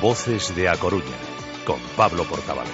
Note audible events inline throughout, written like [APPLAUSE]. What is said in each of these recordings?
Voces de A Coruña, con Pablo Portavales.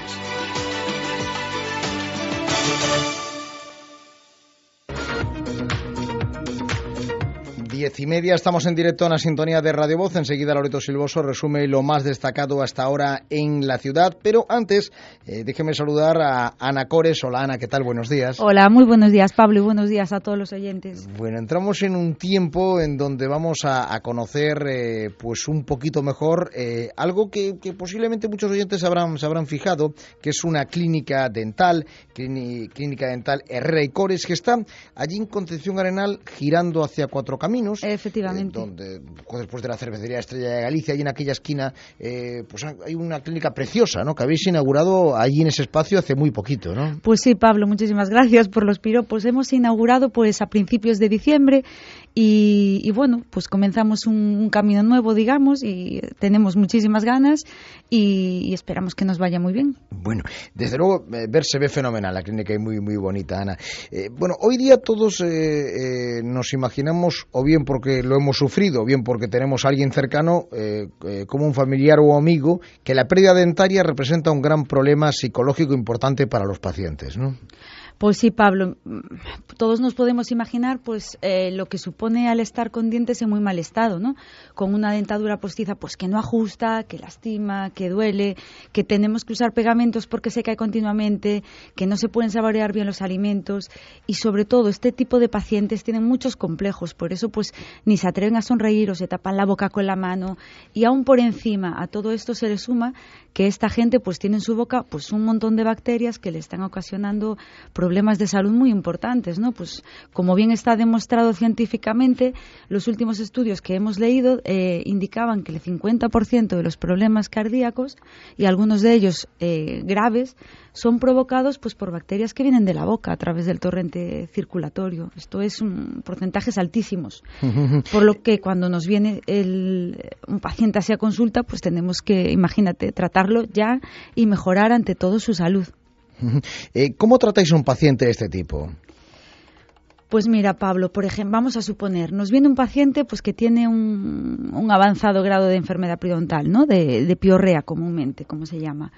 Diez y media, estamos en directo en la sintonía de Radio Voz. Enseguida Loreto Silvoso resume lo más destacado hasta ahora en la ciudad. Pero antes, eh, déjeme saludar a Ana Cores. Hola Ana, ¿qué tal? Buenos días. Hola, muy buenos días Pablo y buenos días a todos los oyentes. Bueno, entramos en un tiempo en donde vamos a, a conocer eh, pues un poquito mejor eh, algo que, que, posiblemente muchos oyentes habrán, se habrán fijado, que es una clínica dental, clínica dental Herrera y Cores, que está allí en Concepción Arenal girando hacia cuatro caminos Efectivamente. Eh, donde después de la cervecería Estrella de Galicia, ahí en aquella esquina, eh, pues hay una clínica preciosa, ¿no? Que habéis inaugurado allí en ese espacio hace muy poquito, ¿no? Pues sí, Pablo, muchísimas gracias por los piropos. Hemos inaugurado pues a principios de diciembre y, bueno, pues comenzamos un, camino nuevo, digamos, y tenemos muchísimas ganas y, esperamos que nos vaya muy bien. Bueno, desde luego, eh, ver se ve fenomenal, la clínica es muy, muy bonita, Ana. Eh, bueno, hoy día todos eh, nos imaginamos, o bien porque lo hemos sufrido, bien porque tenemos a alguien cercano, como un familiar o amigo, que la pérdida dentaria representa un gran problema psicológico importante para los pacientes, ¿no? Pues sí, Pablo. Todos nos podemos imaginar, pues, eh, lo que supone al estar con dientes en muy mal estado, ¿no? Con una dentadura postiza, pues, que no ajusta, que lastima, que duele, que tenemos que usar pegamentos porque se cae continuamente, que no se pueden saborear bien los alimentos y, sobre todo, este tipo de pacientes tienen muchos complejos, por eso, pues, ni se atreven a sonreír o se tapan la boca con la mano y aún por encima a todo esto se le suma que esta gente, pues, tiene en su boca, pues, un montón de bacterias que le están ocasionando problemas de salud muy importantes, ¿no? Pues como bien está demostrado científicamente, los últimos estudios que hemos leído eh, indicaban que el 50% de los problemas cardíacos y algunos de ellos eh, graves son provocados pues por bacterias que vienen de la boca a través del torrente circulatorio. Esto es un porcentajes altísimos. [LAUGHS] Por lo que cuando nos viene el, un paciente hacia consulta, pues tenemos que, imagínate, tratarlo ya y mejorar ante todo su salud. [LAUGHS] Eh, ¿Cómo tratáis a un paciente de este tipo? Pues mira, Pablo, por ejemplo, vamos a suponer, nos viene un paciente pues que tiene un, avanzado grado de enfermedad periodontal, ¿no? De, de, piorrea comúnmente, como se llama.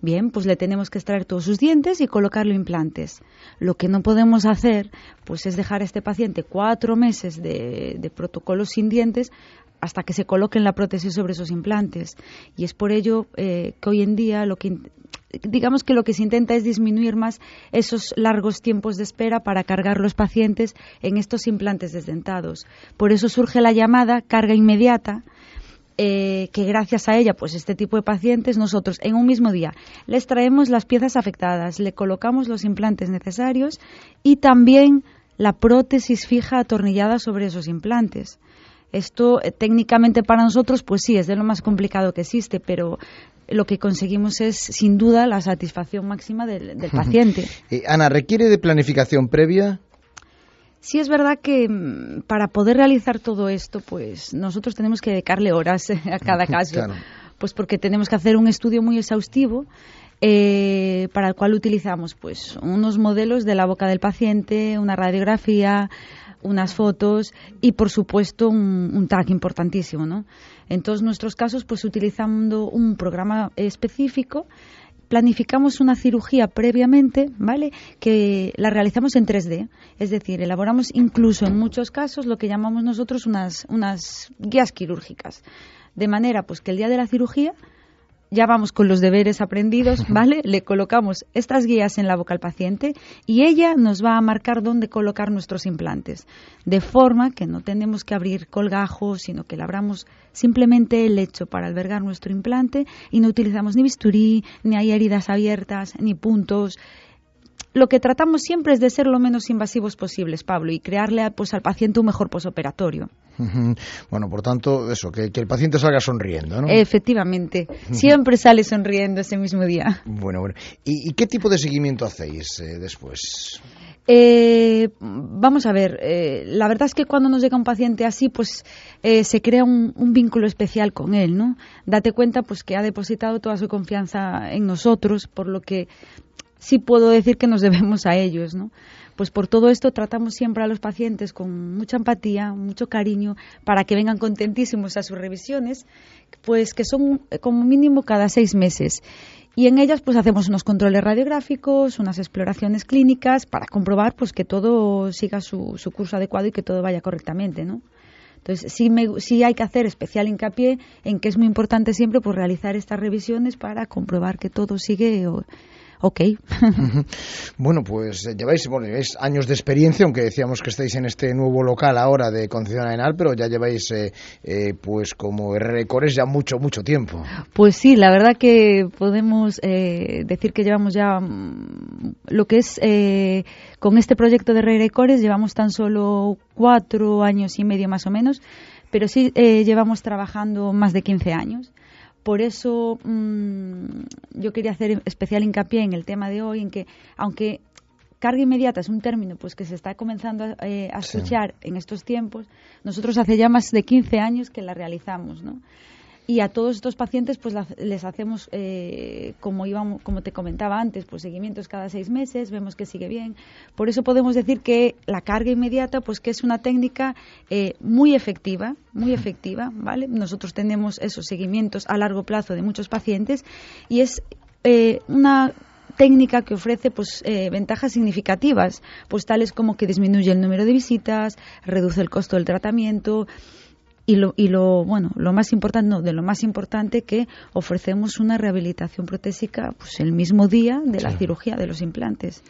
Bien, pues le tenemos que extraer todos sus dientes y colocarle implantes. Lo que no podemos hacer, pues es dejar a este paciente cuatro meses de, de protocolo sin dientes hasta que se coloquen la prótesis sobre esos implantes. Y es por ello eh, que hoy en día lo que digamos que lo que se intenta es disminuir más esos largos tiempos de espera para cargar los pacientes en estos implantes desdentados. Por eso surge la llamada carga inmediata. Eh, que gracias a ella, pues este tipo de pacientes, nosotros en un mismo día les traemos las piezas afectadas, le colocamos los implantes necesarios y también la prótesis fija atornillada sobre esos implantes. Esto eh, técnicamente para nosotros, pues sí, es de lo más complicado que existe, pero lo que conseguimos es, sin duda, la satisfacción máxima del, paciente. Ana, ¿requiere de planificación previa? Sí es verdad que mm, para poder realizar todo esto, pues nosotros tenemos que dedicarle horas a cada caso, pues porque tenemos que hacer un estudio muy exhaustivo eh, para el cual utilizamos pues unos modelos de la boca del paciente, una radiografía, unas fotos y, por supuesto, un, un tag importantísimo, ¿no? En todos nuestros casos, pues utilizando un programa específico, planificamos una cirugía previamente, ¿vale? Que la realizamos en 3D, es decir, elaboramos incluso en muchos casos lo que llamamos nosotros unas, unas guías quirúrgicas, de manera pues que el día de la cirugía ya vamos con los deberes aprendidos, [LAUGHS] ¿vale? Le colocamos estas guías en la boca al paciente y ella nos va a marcar dónde colocar nuestros implantes, de forma que no tenemos que abrir colgajos, sino que labramos simplemente el lecho para albergar nuestro implante y no utilizamos ni bisturí, ni hay heridas abiertas, ni puntos lo que tratamos siempre es de ser lo menos invasivos posibles, Pablo, y crearle pues, al paciente un mejor posoperatorio. Bueno, por tanto, eso, que, el paciente salga sonriendo, ¿no? Efectivamente, siempre sale sonriendo ese mismo día. Bueno, bueno. ¿Y, qué tipo de seguimiento hacéis eh, después? Eh, vamos a ver, eh, la verdad es que cuando nos llega un paciente así, pues se crea un, un, vínculo especial con él, ¿no? Date cuenta, pues que ha depositado toda su confianza en nosotros, por lo que sí puedo decir que nos [LAUGHS] debemos a ellos, ¿no? Pues por todo esto tratamos siempre a los pacientes con mucha empatía, mucho cariño, para que vengan contentísimos a sus revisiones, pues que son eh, como mínimo cada seis meses. Y en ellas pues hacemos unos controles radiográficos, unas exploraciones clínicas para comprobar pues que todo siga su, curso adecuado y que todo vaya correctamente, ¿no? Entonces, sí, hay que hacer especial hincapié en que es muy importante siempre pues, realizar estas revisiones para comprobar que todo sigue ok. bueno, pues eh, lleváis, bueno, lleváis años de experiencia, aunque decíamos que estáis en este nuevo local ahora de Concepción Arenal, pero ya lleváis, eh, eh, pues como Recores ya mucho, mucho tiempo. Pues sí, la verdad que podemos decir que llevamos ya mm, lo que es con este proyecto de Recores, llevamos tan solo cuatro años y medio más o menos, pero sí llevamos trabajando más de 15 años. Por eso mm, yo quería hacer especial hincapié en el tema de hoy, en que aunque carga inmediata es un término pues que se está comenzando a, eh, escuchar en estos tiempos, nosotros hace ya más de 15 años que la realizamos, ¿no? Y a todos estos pacientes pues les hacemos eh, como íbamos como te comentaba antes pues seguimientos cada seis meses vemos que sigue bien. Por eso podemos decir que la carga inmediata pues que es una técnica eh, muy efectiva muy efectiva vale nosotros tenemos esos seguimientos a largo plazo de muchos pacientes y es eh, una técnica que ofrece pues ventajas significativas pues tales como que disminuye el número de visitas reduce el costo del tratamiento y lo, y lo bueno lo más importante no de lo más importante que ofrecemos una rehabilitación protésica pues el mismo día de la cirugía de los implantes.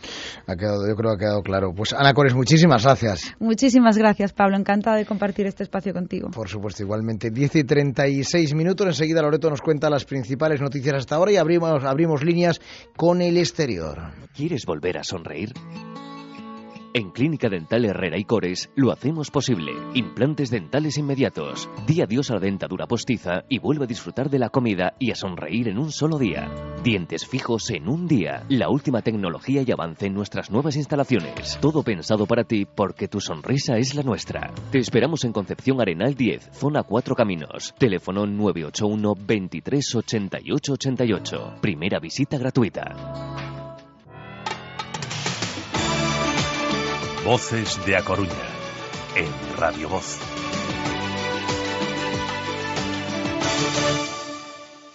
Ha quedado yo creo que ha quedado claro. Pues Ana Cores muchísimas gracias. Muchísimas gracias Pablo. Encantada de compartir este espacio contigo. Por supuesto igualmente. 10 y 36 minutos. Enseguida Loreto nos cuenta las principales noticias hasta ahora y abrimos abrimos líneas con el exterior. ¿quieres volver a sonreír? En Clínica Dental Herrera y Cores lo hacemos posible. Implantes dentales inmediatos. Di adiós a la dentadura postiza y vuelve a disfrutar de la comida y a sonreír en un solo día. Dientes fijos en un día. La última tecnología y avance en nuestras nuevas instalaciones. Todo pensado para ti porque tu sonrisa es la nuestra. Te esperamos en Concepción Arenal 10, zona 4 Caminos. Teléfono 981 23 88 88. Primera visita gratuita. Voces de A Coruña, en Radio Voz.